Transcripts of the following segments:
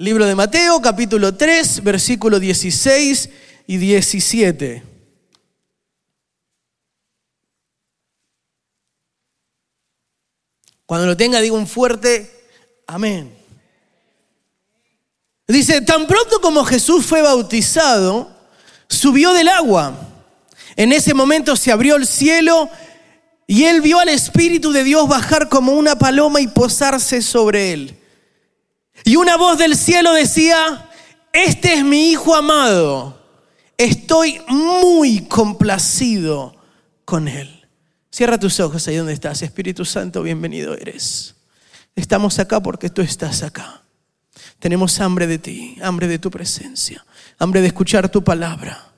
Libro de Mateo, capítulo 3, versículo 16 y 17. Cuando lo tenga, digo un fuerte amén. Dice, tan pronto como Jesús fue bautizado, subió del agua. En ese momento se abrió el cielo y él vio al Espíritu de Dios bajar como una paloma y posarse sobre él. Y una voz del cielo decía, este es mi Hijo amado, estoy muy complacido con él. Cierra tus ojos ahí donde estás, Espíritu Santo, bienvenido eres. Estamos acá porque tú estás acá. Tenemos hambre de ti, hambre de tu presencia, hambre de escuchar tu palabra.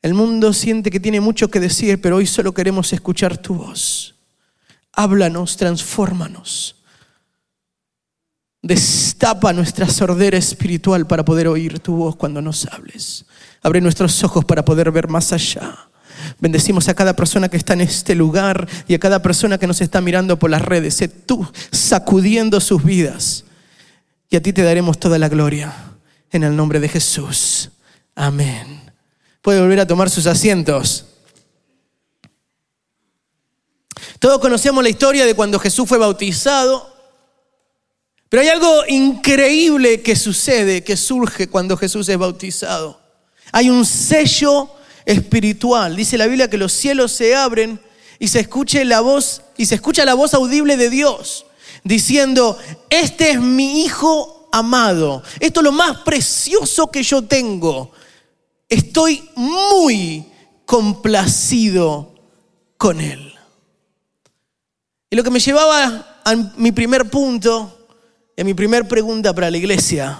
El mundo siente que tiene mucho que decir, pero hoy solo queremos escuchar tu voz. Háblanos, transfórmanos. Destapa nuestra sordera espiritual para poder oír tu voz cuando nos hables. Abre nuestros ojos para poder ver más allá. Bendecimos a cada persona que está en este lugar y a cada persona que nos está mirando por las redes. Sé tú sacudiendo sus vidas. Y a ti te daremos toda la gloria. En el nombre de Jesús. Amén. Puede volver a tomar sus asientos. Todos conocemos la historia de cuando Jesús fue bautizado. Pero hay algo increíble que sucede, que surge cuando Jesús es bautizado. Hay un sello espiritual. Dice la Biblia que los cielos se abren y se la voz y se escucha la voz audible de Dios diciendo, "Este es mi hijo amado. Esto es lo más precioso que yo tengo. Estoy muy complacido con él." Y lo que me llevaba a mi primer punto a mi primer pregunta para la iglesia.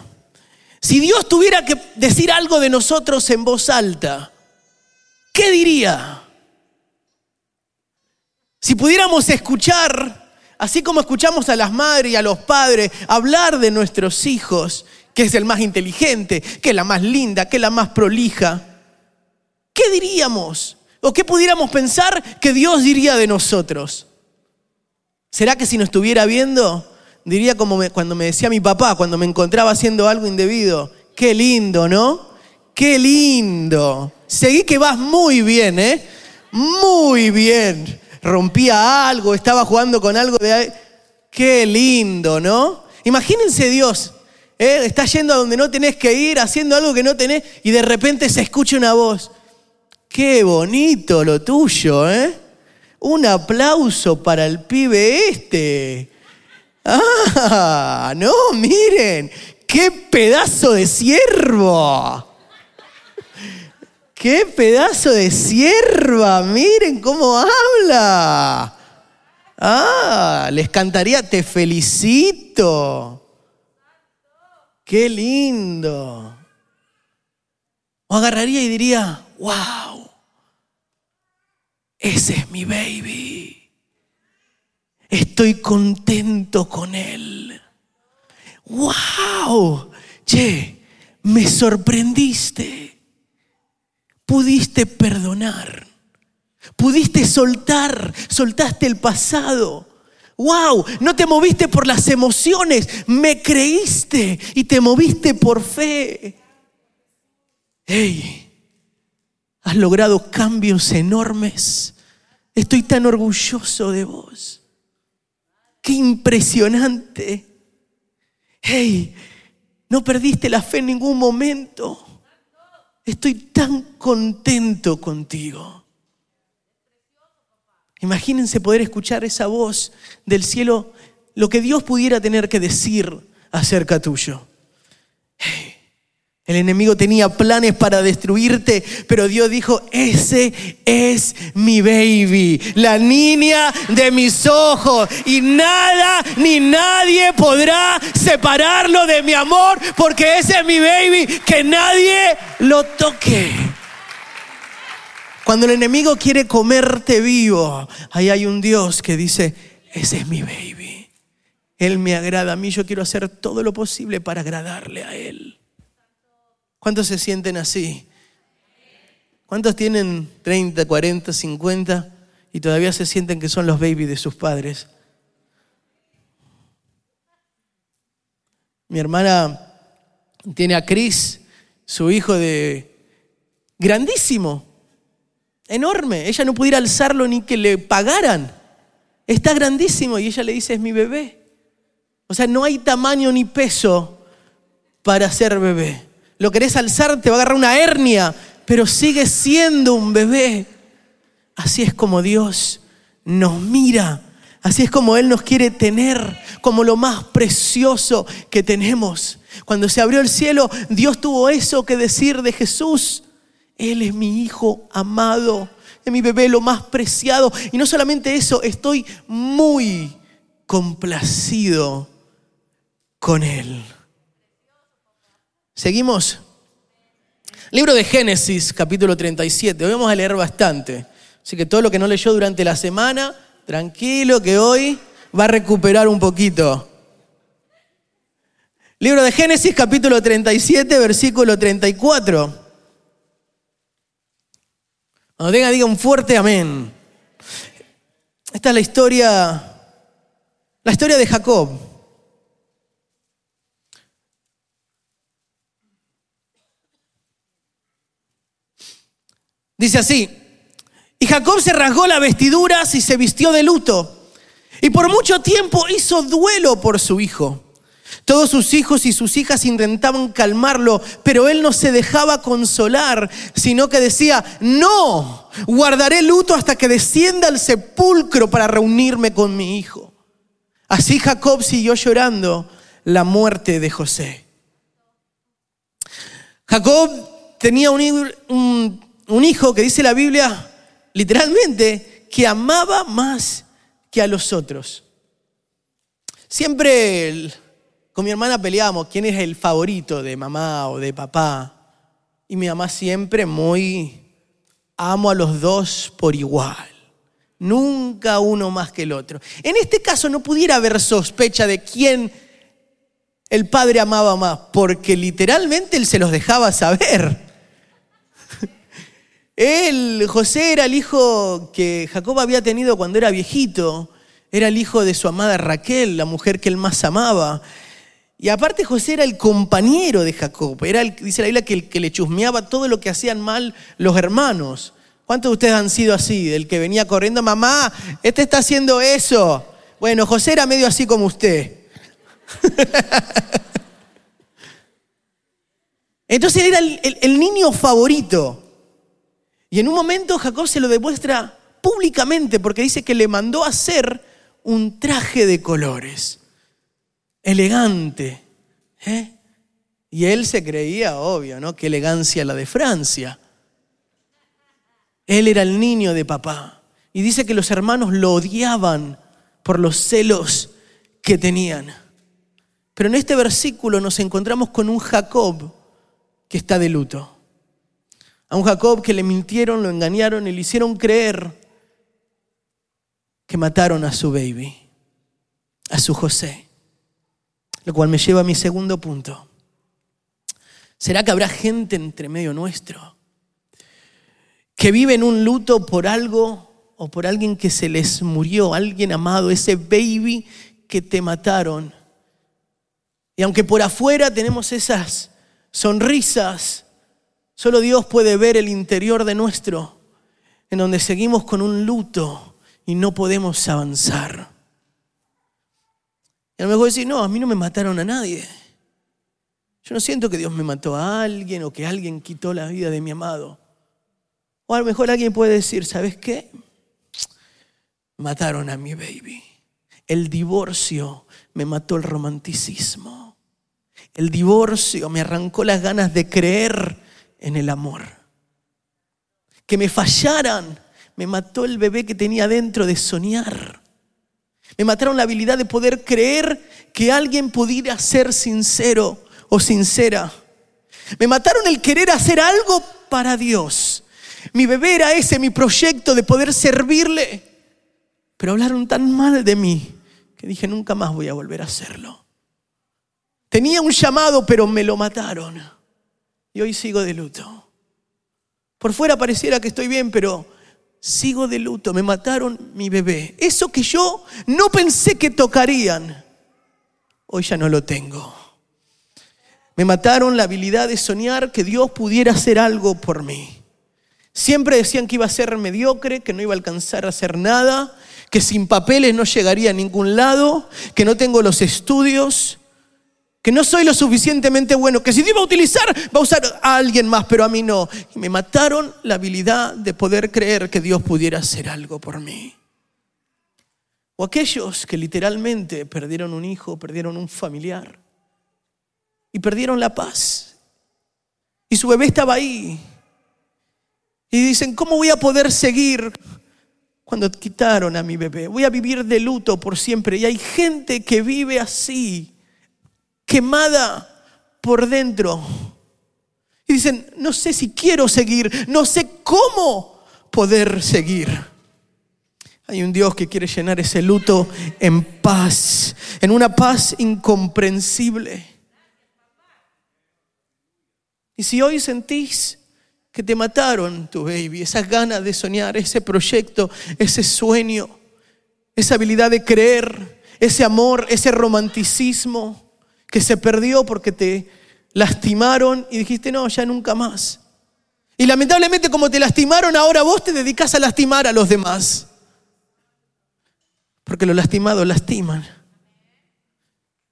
Si Dios tuviera que decir algo de nosotros en voz alta, ¿qué diría? Si pudiéramos escuchar, así como escuchamos a las madres y a los padres hablar de nuestros hijos, que es el más inteligente, que es la más linda, que es la más prolija, ¿qué diríamos? ¿O qué pudiéramos pensar que Dios diría de nosotros? ¿Será que si nos estuviera viendo, diría como cuando me decía mi papá, cuando me encontraba haciendo algo indebido, qué lindo, ¿no? Qué lindo. Seguí que vas muy bien, ¿eh? Muy bien. Rompía algo, estaba jugando con algo de... Qué lindo, ¿no? Imagínense Dios, ¿eh? está yendo a donde no tenés que ir, haciendo algo que no tenés, y de repente se escucha una voz. Qué bonito lo tuyo, ¿eh? Un aplauso para el pibe este. Ah, no, miren, qué pedazo de siervo. ¡Qué pedazo de sierva! Miren cómo habla. Ah, les cantaría, te felicito. Qué lindo. O agarraría y diría, wow, ese es mi baby. Estoy contento con él. Wow, che, me sorprendiste pudiste perdonar, pudiste soltar, soltaste el pasado. Wow, no te moviste por las emociones, me creíste y te moviste por fe. Hey, has logrado cambios enormes. Estoy tan orgulloso de vos. Qué impresionante. Hey, no perdiste la fe en ningún momento. Estoy tan contento contigo. Imagínense poder escuchar esa voz del cielo, lo que Dios pudiera tener que decir acerca tuyo. El enemigo tenía planes para destruirte, pero Dios dijo, ese es mi baby, la niña de mis ojos, y nada ni nadie podrá separarlo de mi amor, porque ese es mi baby, que nadie lo toque. Cuando el enemigo quiere comerte vivo, ahí hay un Dios que dice, ese es mi baby. Él me agrada a mí, yo quiero hacer todo lo posible para agradarle a Él. ¿Cuántos se sienten así? ¿Cuántos tienen 30, 40, 50 y todavía se sienten que son los babies de sus padres? Mi hermana Tiene a Chris, su hijo de grandísimo, enorme. Ella no pudiera alzarlo ni que le pagaran. Está grandísimo y ella le dice, es mi bebé. O sea, no hay tamaño ni peso para ser bebé. Lo querés alzar, te va a agarrar una hernia, pero sigue siendo un bebé. Así es como Dios nos mira. Así es como Él nos quiere tener como lo más precioso que tenemos. Cuando se abrió el cielo, Dios tuvo eso que decir de Jesús. Él es mi hijo amado, es mi bebé lo más preciado. Y no solamente eso, estoy muy complacido con Él. Seguimos. Libro de Génesis, capítulo 37. Hoy vamos a leer bastante. Así que todo lo que no leyó durante la semana, tranquilo que hoy va a recuperar un poquito. Libro de Génesis, capítulo 37, versículo 34. Cuando tenga, diga un fuerte amén. Esta es la historia, la historia de Jacob. Dice así, y Jacob se rasgó las vestiduras y se vistió de luto, y por mucho tiempo hizo duelo por su hijo. Todos sus hijos y sus hijas intentaban calmarlo, pero él no se dejaba consolar, sino que decía, no, guardaré luto hasta que descienda al sepulcro para reunirme con mi hijo. Así Jacob siguió llorando la muerte de José. Jacob tenía un, un un hijo que dice la Biblia literalmente que amaba más que a los otros. Siempre con mi hermana peleábamos quién es el favorito de mamá o de papá. Y mi mamá siempre muy amo a los dos por igual. Nunca uno más que el otro. En este caso no pudiera haber sospecha de quién el padre amaba más, porque literalmente él se los dejaba saber. Él, José, era el hijo que Jacob había tenido cuando era viejito. Era el hijo de su amada Raquel, la mujer que él más amaba. Y aparte José era el compañero de Jacob. Era el, dice la Biblia que el que le chusmeaba todo lo que hacían mal los hermanos. ¿Cuántos de ustedes han sido así? Del que venía corriendo, mamá, este está haciendo eso. Bueno, José era medio así como usted. Entonces era el niño favorito. Y en un momento Jacob se lo demuestra públicamente porque dice que le mandó a hacer un traje de colores, elegante. ¿eh? Y él se creía, obvio, ¿no? Qué elegancia la de Francia. Él era el niño de papá. Y dice que los hermanos lo odiaban por los celos que tenían. Pero en este versículo nos encontramos con un Jacob que está de luto. A un Jacob que le mintieron, lo engañaron y le hicieron creer que mataron a su baby, a su José. Lo cual me lleva a mi segundo punto. ¿Será que habrá gente entre medio nuestro que vive en un luto por algo o por alguien que se les murió, alguien amado, ese baby que te mataron? Y aunque por afuera tenemos esas sonrisas, Solo Dios puede ver el interior de nuestro, en donde seguimos con un luto y no podemos avanzar. Y a lo mejor decir, no, a mí no me mataron a nadie. Yo no siento que Dios me mató a alguien o que alguien quitó la vida de mi amado. O a lo mejor alguien puede decir, ¿sabes qué? Mataron a mi baby. El divorcio me mató el romanticismo. El divorcio me arrancó las ganas de creer en el amor. Que me fallaran, me mató el bebé que tenía dentro de soñar. Me mataron la habilidad de poder creer que alguien pudiera ser sincero o sincera. Me mataron el querer hacer algo para Dios. Mi bebé era ese, mi proyecto de poder servirle. Pero hablaron tan mal de mí que dije, nunca más voy a volver a hacerlo. Tenía un llamado, pero me lo mataron y hoy sigo de luto. Por fuera pareciera que estoy bien, pero sigo de luto. Me mataron mi bebé. Eso que yo no pensé que tocarían, hoy ya no lo tengo. Me mataron la habilidad de soñar que Dios pudiera hacer algo por mí. Siempre decían que iba a ser mediocre, que no iba a alcanzar a hacer nada, que sin papeles no llegaría a ningún lado, que no tengo los estudios, que no soy lo suficientemente bueno, que si Dios va a utilizar, va a usar a alguien más, pero a mí no. Y me mataron la habilidad de poder creer que Dios pudiera hacer algo por mí. O aquellos que literalmente perdieron un hijo, perdieron un familiar y perdieron la paz. Y su bebé estaba ahí. Y dicen, ¿cómo voy a poder seguir cuando quitaron a mi bebé? Voy a vivir de luto por siempre. Y hay gente que vive así, quemada por dentro. Y dicen, no sé si quiero seguir, no sé cómo poder seguir. Hay un Dios que quiere llenar ese luto en paz, en una paz incomprensible. Y si hoy sentís que te mataron tu baby, esas ganas de soñar, ese proyecto, ese sueño, esa habilidad de creer, ese amor, ese romanticismo que se perdió porque te lastimaron y dijiste, no, ya nunca más. Y lamentablemente como te lastimaron, ahora vos te dedicas a lastimar a los demás. Porque los lastimados lastiman.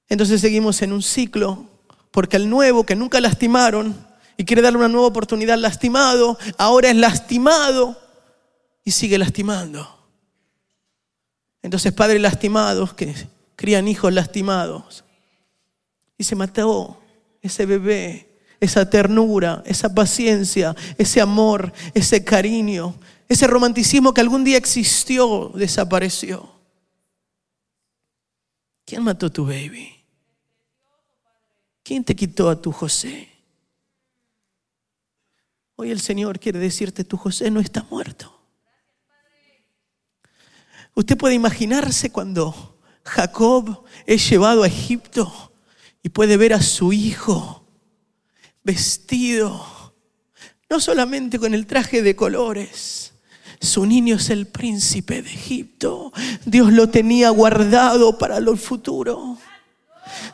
Entonces seguimos en un ciclo, porque al nuevo que nunca lastimaron, y quiere darle una nueva oportunidad lastimado, ahora es lastimado y sigue lastimando. Entonces padres lastimados que crían hijos lastimados y se mató ese bebé, esa ternura, esa paciencia, ese amor, ese cariño, ese romanticismo que algún día existió, desapareció. ¿Quién mató a tu baby? ¿Quién te quitó a tu José? Hoy el Señor quiere decirte, tu José no está muerto. Usted puede imaginarse cuando Jacob es llevado a Egipto y puede ver a su hijo vestido, no solamente con el traje de colores, su niño es el príncipe de Egipto. Dios lo tenía guardado para lo futuro.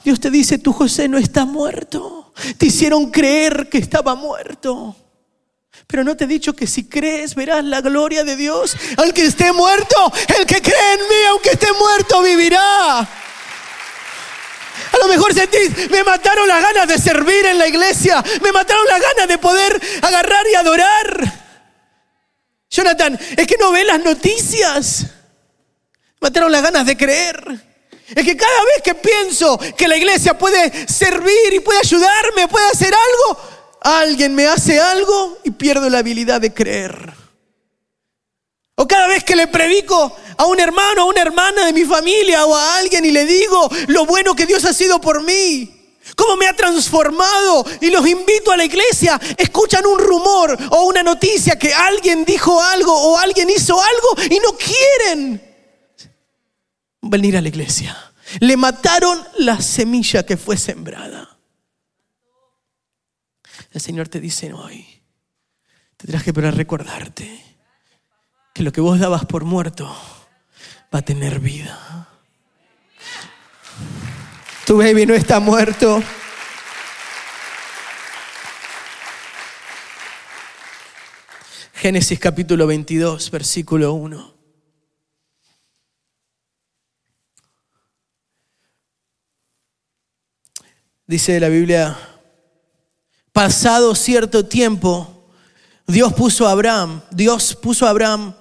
Dios te dice, tu José no está muerto. Te hicieron creer que estaba muerto. Pero no te he dicho que si crees verás la gloria de Dios. Al que esté muerto, el que cree en mí, aunque esté muerto, vivirá. Mejor sentís, me mataron las ganas de servir en la iglesia, me mataron las ganas de poder agarrar y adorar. Jonathan, es que no ve las noticias. Mataron las ganas de creer. Es que cada vez que pienso que la iglesia puede servir y puede ayudarme, puede hacer algo, alguien me hace algo y pierdo la habilidad de creer. O cada vez que le predico a un hermano, a una hermana de mi familia o a alguien y le digo lo bueno que Dios ha sido por mí, cómo me ha transformado y los invito a la iglesia, escuchan un rumor o una noticia que alguien dijo algo o alguien hizo algo y no quieren venir a la iglesia. Le mataron la semilla que fue sembrada. El Señor te dice hoy, te traje para recordarte que lo que vos dabas por muerto va a tener vida. Tu baby no está muerto. Génesis capítulo 22, versículo 1. Dice la Biblia, pasado cierto tiempo, Dios puso a Abraham, Dios puso a Abraham,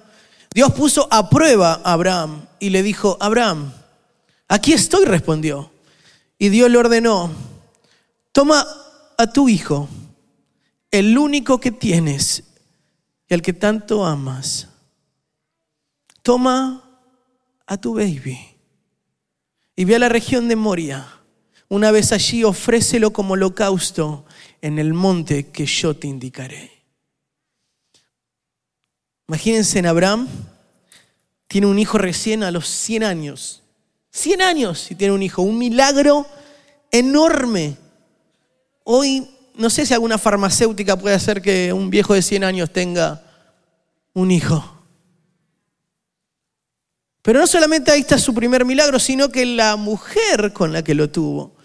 Dios puso a prueba a Abraham y le dijo, Abraham, aquí estoy, respondió. Y Dios le ordenó, toma a tu hijo, el único que tienes y al que tanto amas. Toma a tu baby y ve a la región de Moria. Una vez allí, ofrécelo como holocausto en el monte que yo te indicaré. Imagínense en Abraham, tiene un hijo recién a los 100 años. 100 años y tiene un hijo, un milagro enorme. Hoy no sé si alguna farmacéutica puede hacer que un viejo de 100 años tenga un hijo. Pero no solamente ahí está su primer milagro, sino que la mujer con la que lo tuvo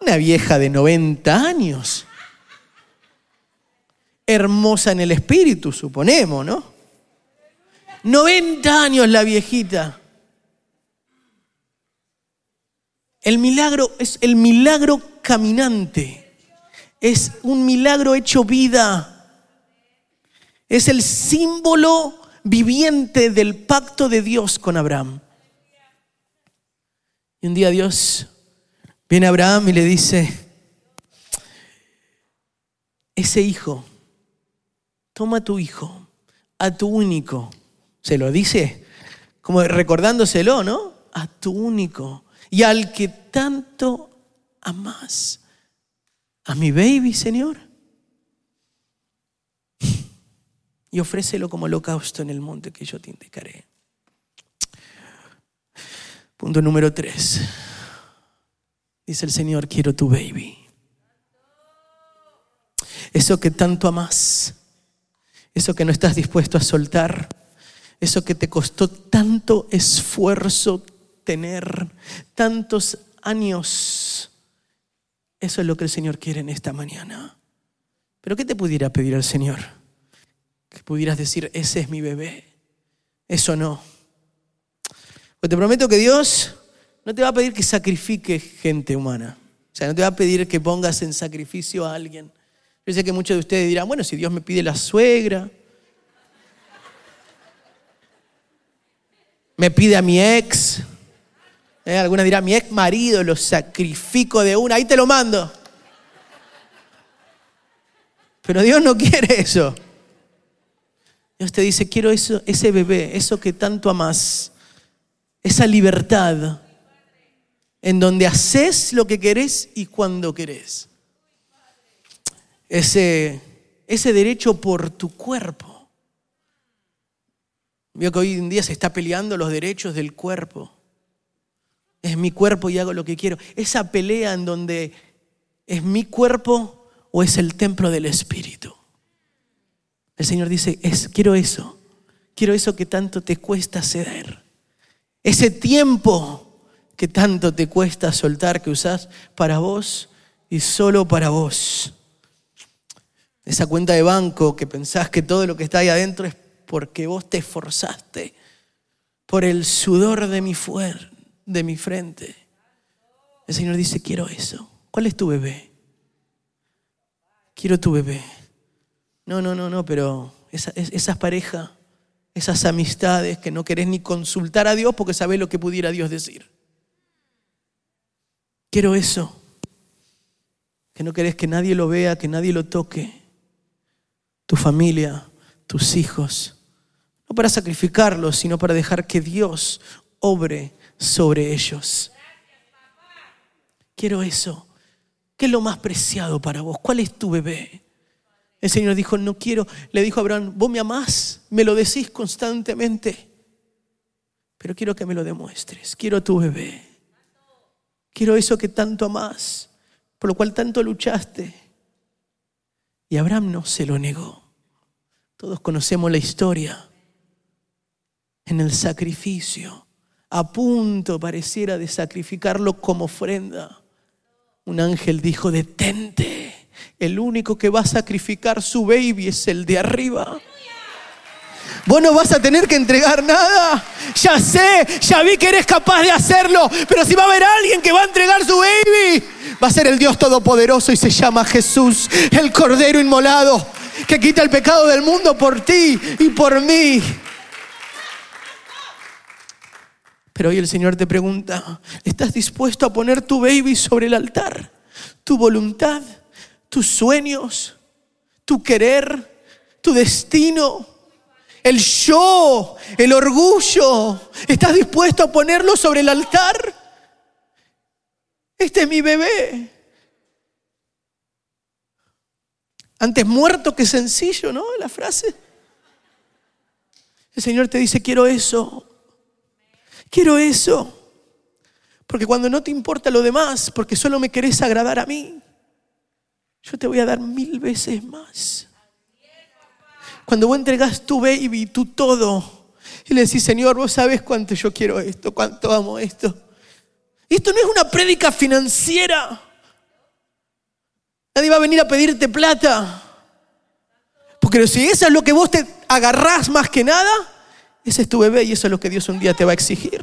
Una vieja de 90 años. Hermosa en el espíritu, suponemos, ¿no? 90 años la viejita. El milagro es el milagro caminante. Es un milagro hecho vida. Es el símbolo viviente del pacto de Dios con Abraham. Y un día Dios viene a Abraham y le dice, ese hijo, toma a tu hijo, a tu único, se lo dice como recordándoselo, ¿no? A tu único y al que tanto amas. A mi baby, Señor. Y ofrécelo como holocausto en el monte que yo te indicaré. Punto número tres. Dice el Señor, quiero tu baby. Eso que tanto amas, eso que no estás dispuesto a soltar, eso que te costó tanto esfuerzo tener, tantos años. Eso es lo que el Señor quiere en esta mañana. Pero ¿qué te pudiera pedir al Señor? Que pudieras decir, ese es mi bebé. Eso no. Pues te prometo que Dios no te va a pedir que sacrifiques gente humana. O sea, no te va a pedir que pongas en sacrificio a alguien. Yo sé que muchos de ustedes dirán, bueno, si Dios me pide la suegra, me pide a mi ex. Eh, alguna dirá, mi ex marido lo sacrifico de una, ahí te lo mando. Pero Dios no quiere eso. Dios te dice, quiero eso, ese bebé, eso que tanto amas, esa libertad en donde haces lo que querés y cuando querés. Ese, ese derecho por tu cuerpo. Veo que hoy en día se está peleando los derechos del cuerpo. Es mi cuerpo y hago lo que quiero. Esa pelea en donde es mi cuerpo o es el templo del Espíritu. El Señor dice, es, quiero eso. Quiero eso que tanto te cuesta ceder. Ese tiempo que tanto te cuesta soltar, que usás para vos y solo para vos. Esa cuenta de banco que pensás que todo lo que está ahí adentro es porque vos te esforzaste por el sudor de mi, fuer, de mi frente. El Señor dice, quiero eso. ¿Cuál es tu bebé? Quiero tu bebé. No, no, no, no, pero esas parejas, esas amistades que no querés ni consultar a Dios porque sabés lo que pudiera Dios decir. Quiero eso. Que no querés que nadie lo vea, que nadie lo toque. Tu familia, tus hijos, no para sacrificarlos, sino para dejar que Dios obre sobre ellos. Quiero eso. ¿Qué es lo más preciado para vos? ¿Cuál es tu bebé? El Señor dijo, no quiero, le dijo a Abraham, vos me amás, me lo decís constantemente, pero quiero que me lo demuestres, quiero tu bebé, quiero eso que tanto amás, por lo cual tanto luchaste. Y Abraham no se lo negó. Todos conocemos la historia. En el sacrificio, a punto pareciera de sacrificarlo como ofrenda. Un ángel dijo, detente, el único que va a sacrificar su baby es el de arriba. Vos no vas a tener que entregar nada. Ya sé, ya vi que eres capaz de hacerlo. Pero si va a haber alguien que va a entregar su baby, va a ser el Dios Todopoderoso y se llama Jesús, el Cordero Inmolado que quita el pecado del mundo por ti y por mí. Pero hoy el Señor te pregunta, ¿estás dispuesto a poner tu baby sobre el altar? Tu voluntad, tus sueños, tu querer, tu destino, el yo, el orgullo. ¿Estás dispuesto a ponerlo sobre el altar? Este es mi bebé. Antes muerto que sencillo, ¿no? La frase. El Señor te dice, quiero eso. Quiero eso. Porque cuando no te importa lo demás, porque solo me querés agradar a mí, yo te voy a dar mil veces más. Cuando vos entregas tu baby, tu todo, y le decís, Señor, vos sabes cuánto yo quiero esto, cuánto amo esto. Y esto no es una prédica financiera. Nadie va a venir a pedirte plata. Porque si eso es lo que vos te agarrás más que nada, ese es tu bebé y eso es lo que Dios un día te va a exigir.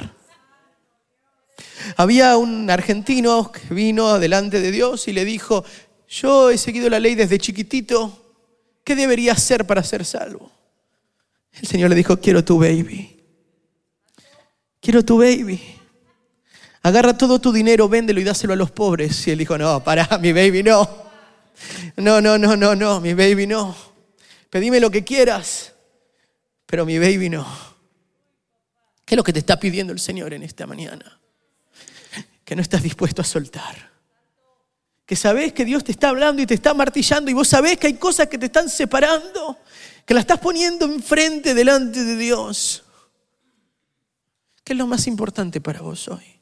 Había un argentino que vino delante de Dios y le dijo, yo he seguido la ley desde chiquitito, ¿qué debería hacer para ser salvo? El Señor le dijo, quiero tu baby. Quiero tu baby. Agarra todo tu dinero, véndelo y dáselo a los pobres. Y él dijo, no, para, mi baby no. No, no, no, no, no, mi baby no. Pedime lo que quieras, pero mi baby no. ¿Qué es lo que te está pidiendo el Señor en esta mañana? Que no estás dispuesto a soltar. Que sabes que Dios te está hablando y te está martillando y vos sabés que hay cosas que te están separando, que la estás poniendo enfrente delante de Dios. ¿Qué es lo más importante para vos hoy?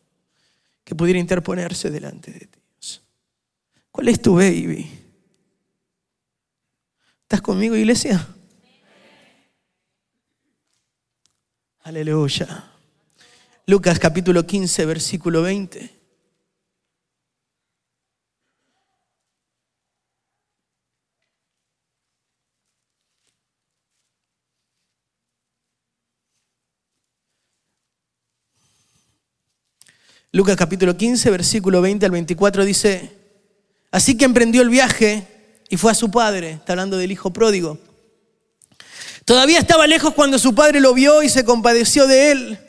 Que pudiera interponerse delante de Dios. ¿Cuál es tu baby? ¿Estás conmigo, iglesia? Aleluya. Lucas capítulo 15, versículo 20. Lucas capítulo 15, versículo 20 al 24 dice, así que emprendió el viaje y fue a su padre, está hablando del hijo pródigo. Todavía estaba lejos cuando su padre lo vio y se compadeció de él.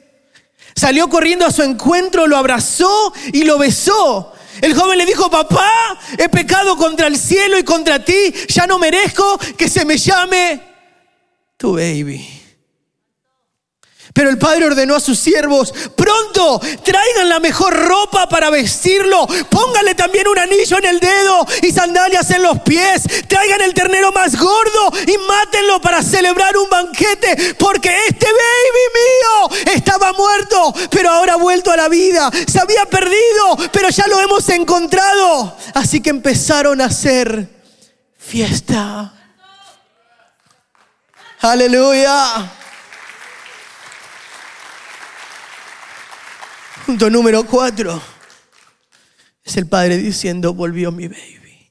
Salió corriendo a su encuentro, lo abrazó y lo besó. El joven le dijo, papá, he pecado contra el cielo y contra ti, ya no merezco que se me llame tu baby. Pero el padre ordenó a sus siervos, pronto, traigan la mejor ropa para vestirlo, pónganle también un anillo en el dedo y sandalias en los pies, traigan el ternero más gordo y mátenlo para celebrar un banquete, porque este baby mío estaba muerto, pero ahora ha vuelto a la vida, se había perdido, pero ya lo hemos encontrado. Así que empezaron a hacer fiesta. Aleluya. Punto número cuatro. Es el padre diciendo, volvió mi baby.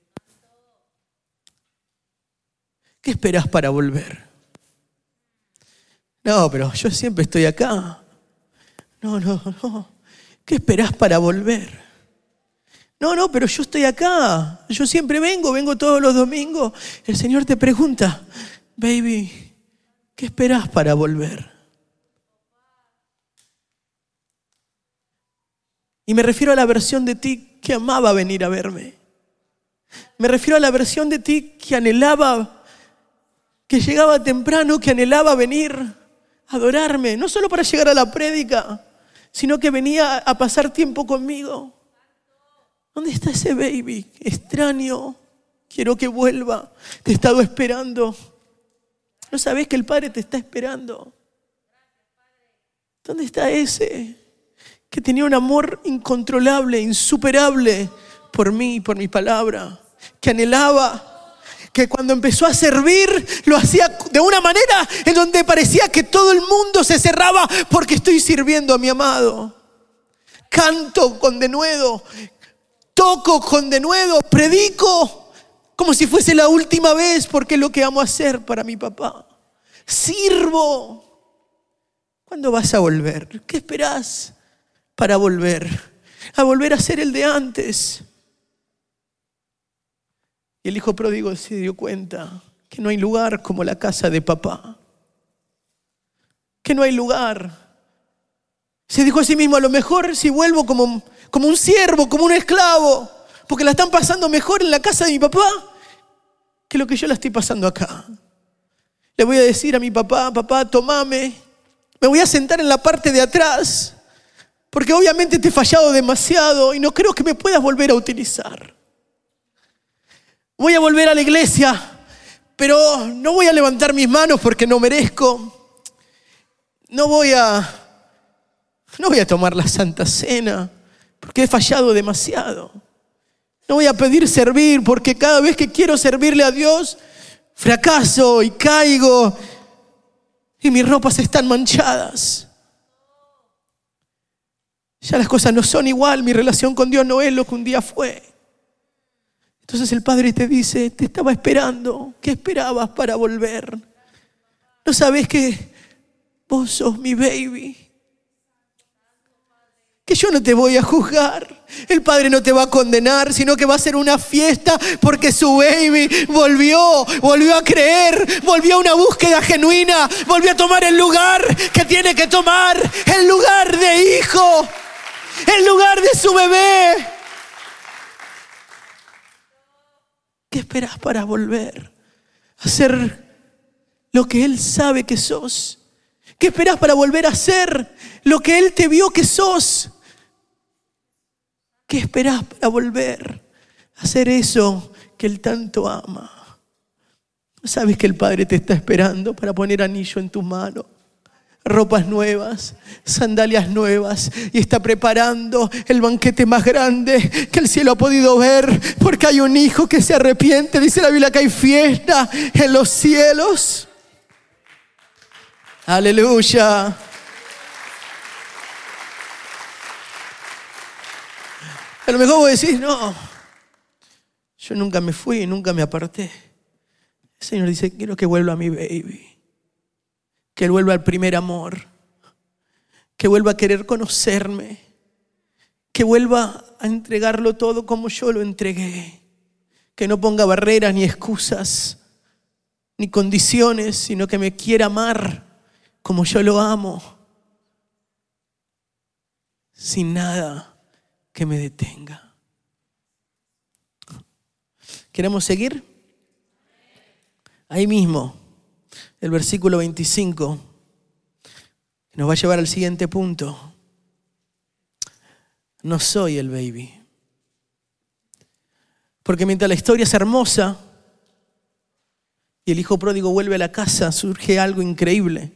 ¿Qué esperas para volver? No, pero yo siempre estoy acá. No, no, no. ¿Qué esperas para volver? No, no, pero yo estoy acá. Yo siempre vengo, vengo todos los domingos. El Señor te pregunta, baby, ¿qué esperas para volver? Y me refiero a la versión de ti que amaba venir a verme. Me refiero a la versión de ti que anhelaba, que llegaba temprano, que anhelaba venir a adorarme, no solo para llegar a la prédica, sino que venía a pasar tiempo conmigo. ¿Dónde está ese baby? Extraño. Quiero que vuelva. Te he estado esperando. ¿No sabes que el Padre te está esperando? ¿Dónde está ese? Que tenía un amor incontrolable, insuperable por mí, y por mi palabra, que anhelaba, que cuando empezó a servir lo hacía de una manera en donde parecía que todo el mundo se cerraba porque estoy sirviendo a mi amado. Canto con denuedo, toco con denuedo, predico como si fuese la última vez porque es lo que amo hacer para mi papá. Sirvo. ¿Cuándo vas a volver? ¿Qué esperás? Para volver, a volver a ser el de antes. Y el hijo pródigo se dio cuenta que no hay lugar como la casa de papá, que no hay lugar. Se dijo a sí mismo, a lo mejor si vuelvo como, como un siervo, como un esclavo, porque la están pasando mejor en la casa de mi papá que lo que yo la estoy pasando acá. Le voy a decir a mi papá, papá, tomame, me voy a sentar en la parte de atrás porque obviamente te he fallado demasiado y no creo que me puedas volver a utilizar. Voy a volver a la iglesia, pero no voy a levantar mis manos porque no merezco. No voy a no voy a tomar la Santa Cena porque he fallado demasiado. No voy a pedir servir porque cada vez que quiero servirle a Dios fracaso y caigo y mis ropas están manchadas. Ya las cosas no son igual, mi relación con Dios no es lo que un día fue. Entonces el padre te dice, te estaba esperando, ¿qué esperabas para volver? ¿No sabes que vos sos mi baby? que yo no te voy a juzgar. El Padre no te va a condenar, sino que va a ser una fiesta porque su baby volvió, volvió a creer, volvió a una búsqueda genuina, volvió a tomar el lugar que tiene que tomar, el lugar de hijo, el lugar de su bebé. ¿Qué esperas para volver a ser lo que Él sabe que sos? ¿Qué esperas para volver a ser lo que Él te vio que sos? ¿Qué esperás para volver a hacer eso que Él tanto ama? ¿Sabes que el Padre te está esperando para poner anillo en tu mano? Ropas nuevas, sandalias nuevas y está preparando el banquete más grande que el cielo ha podido ver porque hay un hijo que se arrepiente. Dice la Biblia que hay fiesta en los cielos. Aleluya. A lo mejor vos decís, no, yo nunca me fui, nunca me aparté. El Señor dice, quiero que vuelva a mi baby, que vuelva al primer amor, que vuelva a querer conocerme, que vuelva a entregarlo todo como yo lo entregué, que no ponga barreras ni excusas, ni condiciones, sino que me quiera amar como yo lo amo, sin nada que me detenga. ¿Queremos seguir? Ahí mismo, el versículo 25 nos va a llevar al siguiente punto. No soy el baby. Porque mientras la historia es hermosa y el hijo pródigo vuelve a la casa, surge algo increíble.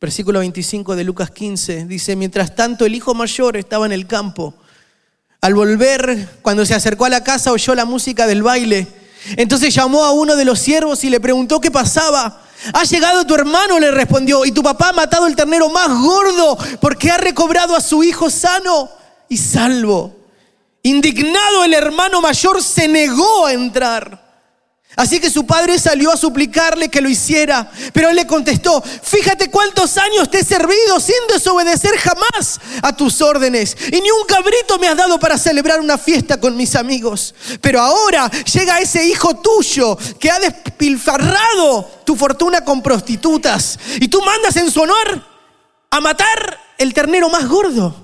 Versículo 25 de Lucas 15 dice, mientras tanto el hijo mayor estaba en el campo al volver, cuando se acercó a la casa, oyó la música del baile. Entonces llamó a uno de los siervos y le preguntó qué pasaba. Ha llegado tu hermano, le respondió, y tu papá ha matado el ternero más gordo porque ha recobrado a su hijo sano y salvo. Indignado el hermano mayor se negó a entrar. Así que su padre salió a suplicarle que lo hiciera, pero él le contestó, fíjate cuántos años te he servido sin desobedecer jamás a tus órdenes, y ni un cabrito me has dado para celebrar una fiesta con mis amigos. Pero ahora llega ese hijo tuyo que ha despilfarrado tu fortuna con prostitutas, y tú mandas en su honor a matar el ternero más gordo.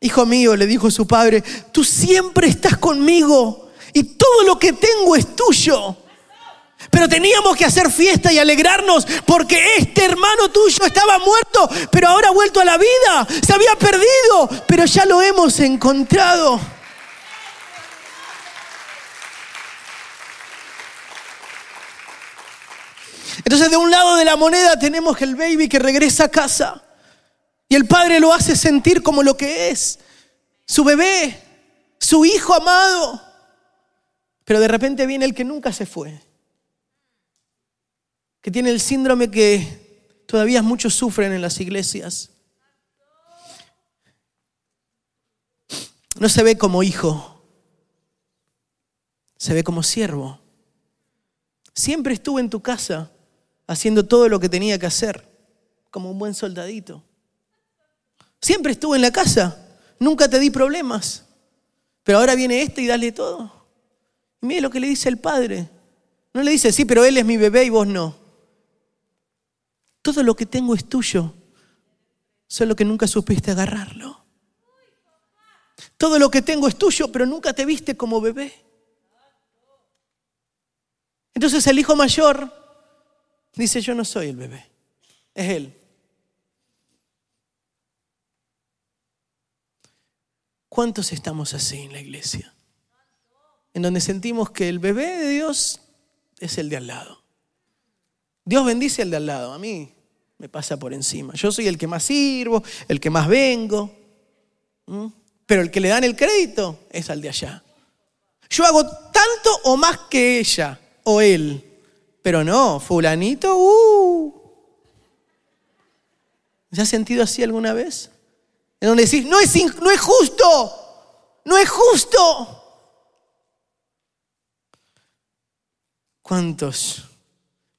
Hijo mío, le dijo su padre, tú siempre estás conmigo y todo lo que tengo es tuyo. Pero teníamos que hacer fiesta y alegrarnos porque este hermano tuyo estaba muerto, pero ahora ha vuelto a la vida. Se había perdido, pero ya lo hemos encontrado. Entonces de un lado de la moneda tenemos el baby que regresa a casa y el padre lo hace sentir como lo que es, su bebé, su hijo amado. Pero de repente viene el que nunca se fue, que tiene el síndrome que todavía muchos sufren en las iglesias. No se ve como hijo, se ve como siervo. Siempre estuve en tu casa haciendo todo lo que tenía que hacer, como un buen soldadito. Siempre estuve en la casa, nunca te di problemas, pero ahora viene este y dale todo. Mire lo que le dice el padre. No le dice, sí, pero él es mi bebé y vos no. Todo lo que tengo es tuyo, solo que nunca supiste agarrarlo. Todo lo que tengo es tuyo, pero nunca te viste como bebé. Entonces el hijo mayor dice, yo no soy el bebé, es él. ¿Cuántos estamos así en la iglesia? En donde sentimos que el bebé de Dios es el de al lado. Dios bendice al de al lado, a mí me pasa por encima. Yo soy el que más sirvo, el que más vengo, pero el que le dan el crédito es al de allá. Yo hago tanto o más que ella o él, pero no, fulanito, uh. ¿Se ha sentido así alguna vez? En donde decís, no es, no es justo, no es justo. ¿Cuántos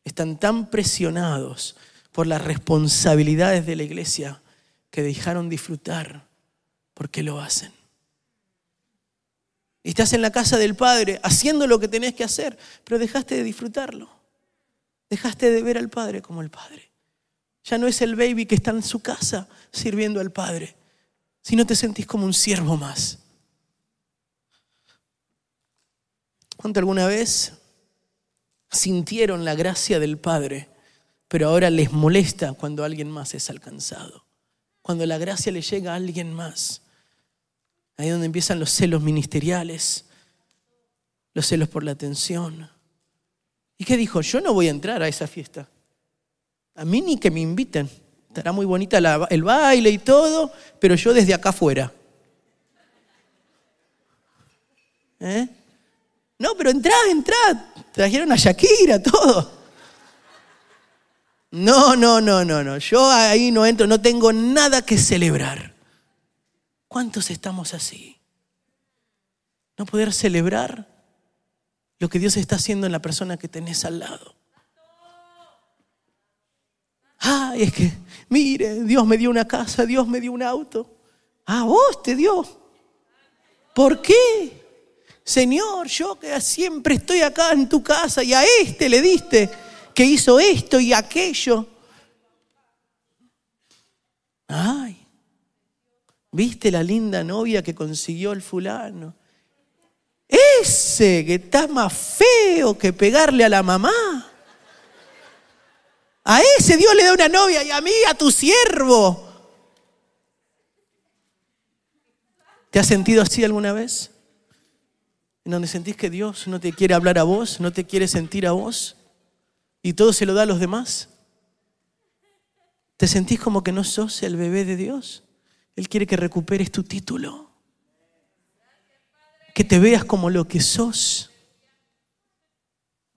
están tan presionados por las responsabilidades de la iglesia que dejaron disfrutar porque lo hacen? Y estás en la casa del Padre haciendo lo que tenés que hacer, pero dejaste de disfrutarlo. Dejaste de ver al Padre como el Padre. Ya no es el baby que está en su casa sirviendo al Padre, sino te sentís como un siervo más. ¿Cuánto alguna vez sintieron la gracia del Padre, pero ahora les molesta cuando alguien más es alcanzado? Cuando la gracia le llega a alguien más. Ahí es donde empiezan los celos ministeriales, los celos por la atención. ¿Y qué dijo? Yo no voy a entrar a esa fiesta. A mí ni que me inviten. Estará muy bonita el baile y todo, pero yo desde acá afuera. ¿Eh? No, pero entrá, entrá. Trajeron a Shakira, todo. No, no, no, no, no. Yo ahí no entro, no tengo nada que celebrar. ¿Cuántos estamos así? No poder celebrar lo que Dios está haciendo en la persona que tenés al lado. Ay, es que, mire, Dios me dio una casa, Dios me dio un auto. Ah, vos te dio. ¿Por qué? Señor, yo que siempre estoy acá en tu casa y a este le diste que hizo esto y aquello. Ay, ¿Viste la linda novia que consiguió el fulano? Ese que está más feo que pegarle a la mamá. A ese Dios le da una novia y a mí, a tu siervo. ¿Te has sentido así alguna vez? En donde sentís que Dios no te quiere hablar a vos, no te quiere sentir a vos y todo se lo da a los demás. ¿Te sentís como que no sos el bebé de Dios? Él quiere que recuperes tu título. Que te veas como lo que sos.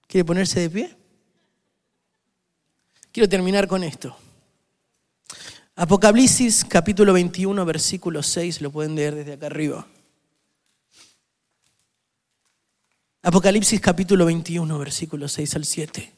¿Quiere ponerse de pie? Quiero terminar con esto. Apocalipsis capítulo 21, versículo 6, lo pueden leer desde acá arriba. Apocalipsis capítulo 21, versículo 6 al 7.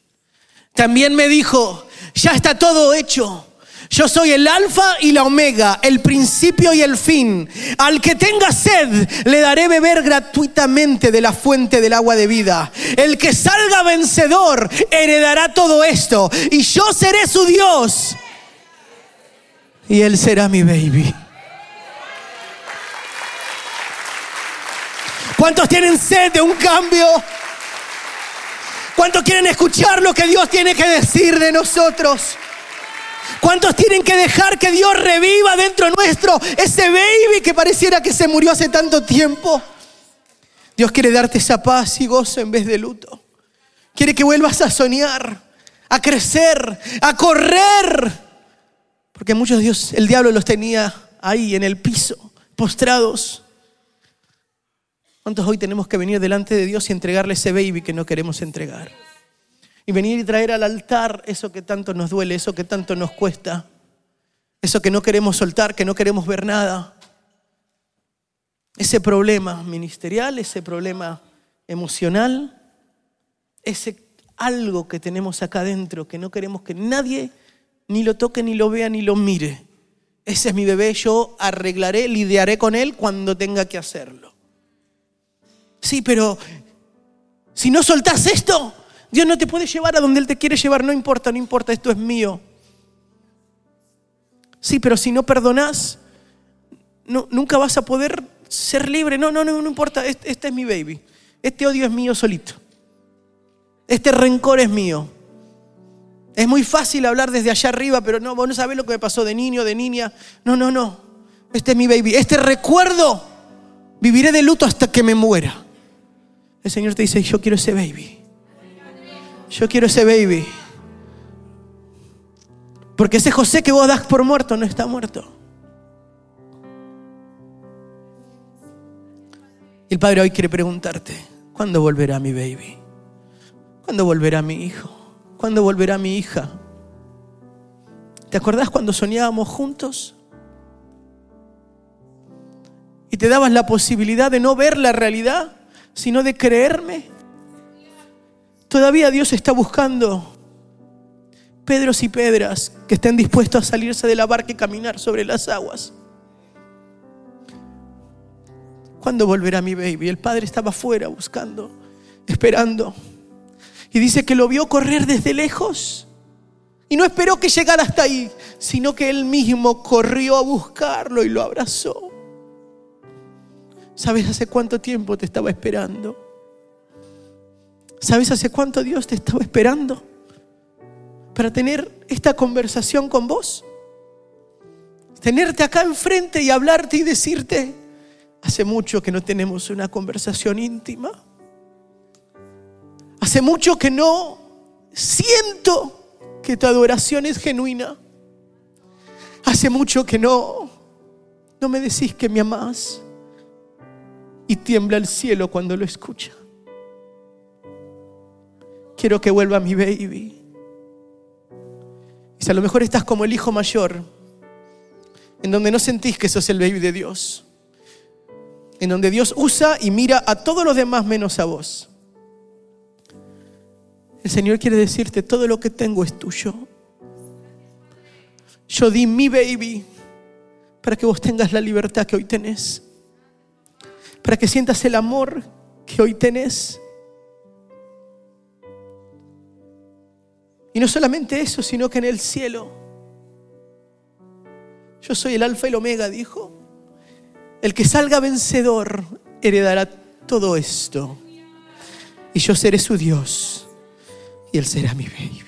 También me dijo, ya está todo hecho yo soy el alfa y la omega, el principio y el fin. Al que tenga sed, le daré beber gratuitamente de la fuente del agua de vida. El que salga vencedor, heredará todo esto. Y yo seré su Dios. Y él será mi baby. ¿Cuántos tienen sed de un cambio? ¿Cuántos quieren escuchar lo que Dios tiene que decir de nosotros? ¿Cuántos tienen que dejar que Dios reviva dentro nuestro ese baby que pareciera que se murió hace tanto tiempo? Dios quiere darte esa paz y gozo en vez de luto. Quiere que vuelvas a soñar, a crecer, a correr. Porque muchos Dios, el diablo los tenía ahí en el piso, postrados. ¿Cuántos hoy tenemos que venir delante de Dios y entregarle ese baby que no queremos entregar? y venir y traer al altar eso que tanto nos duele, eso que tanto nos cuesta, eso que no queremos soltar, que no queremos ver nada. Ese problema ministerial, ese problema emocional, ese algo que tenemos acá adentro que no queremos que nadie ni lo toque, ni lo vea, ni lo mire. Ese es mi bebé, yo arreglaré, lidiaré con él cuando tenga que hacerlo. Sí, pero si no soltás esto, Dios no te puede llevar a donde Él te quiere llevar, no importa, no importa, esto es mío. Sí, pero si no perdonas, no, nunca vas a poder ser libre. No, no, no, no importa, este, este, es mi baby. Este odio es mío solito. Este rencor es mío. Es muy fácil hablar desde allá arriba, pero no, vos no sabés lo que me pasó de niño, de niña. No, no, no. Este es mi baby. Este recuerdo, viviré de luto hasta que me muera. El Señor te dice, yo quiero ese baby. Yo quiero ese baby. Porque ese José que vos das por muerto no está muerto. Y el Padre hoy quiere preguntarte, ¿cuándo volverá mi baby? ¿Cuándo volverá mi hijo? ¿Cuándo volverá mi hija? ¿Te acordás cuando soñábamos juntos? Y te dabas la posibilidad de no ver la realidad, sino de creerme. Todavía Dios está buscando Pedros y Pedras que estén dispuestos a salirse de la barca y caminar sobre las aguas. ¿Cuándo volverá mi baby? El padre estaba afuera buscando, esperando. Y dice que lo vio correr desde lejos. Y no esperó que llegara hasta ahí, sino que él mismo corrió a buscarlo y lo abrazó. ¿Sabes hace cuánto tiempo te estaba esperando? ¿Sabes hace cuánto Dios te estaba esperando? Para tener esta conversación con vos. Tenerte acá enfrente y hablarte y decirte, hace mucho que no tenemos una conversación íntima. Hace mucho que no siento que tu adoración es genuina. Hace mucho que no, no me decís que me amás y tiembla el cielo cuando lo escucha. Quiero que vuelva mi baby. Y si a lo mejor estás como el hijo mayor, en donde no sentís que sos el baby de Dios, en donde Dios usa y mira a todos los demás menos a vos. El Señor quiere decirte, todo lo que tengo es tuyo. Yo di mi baby para que vos tengas la libertad que hoy tenés para que sientas el amor que hoy tenés. Y no solamente eso, sino que en el cielo, yo soy el alfa y el omega, dijo. El que salga vencedor heredará todo esto. Y yo seré su Dios y él será mi baby.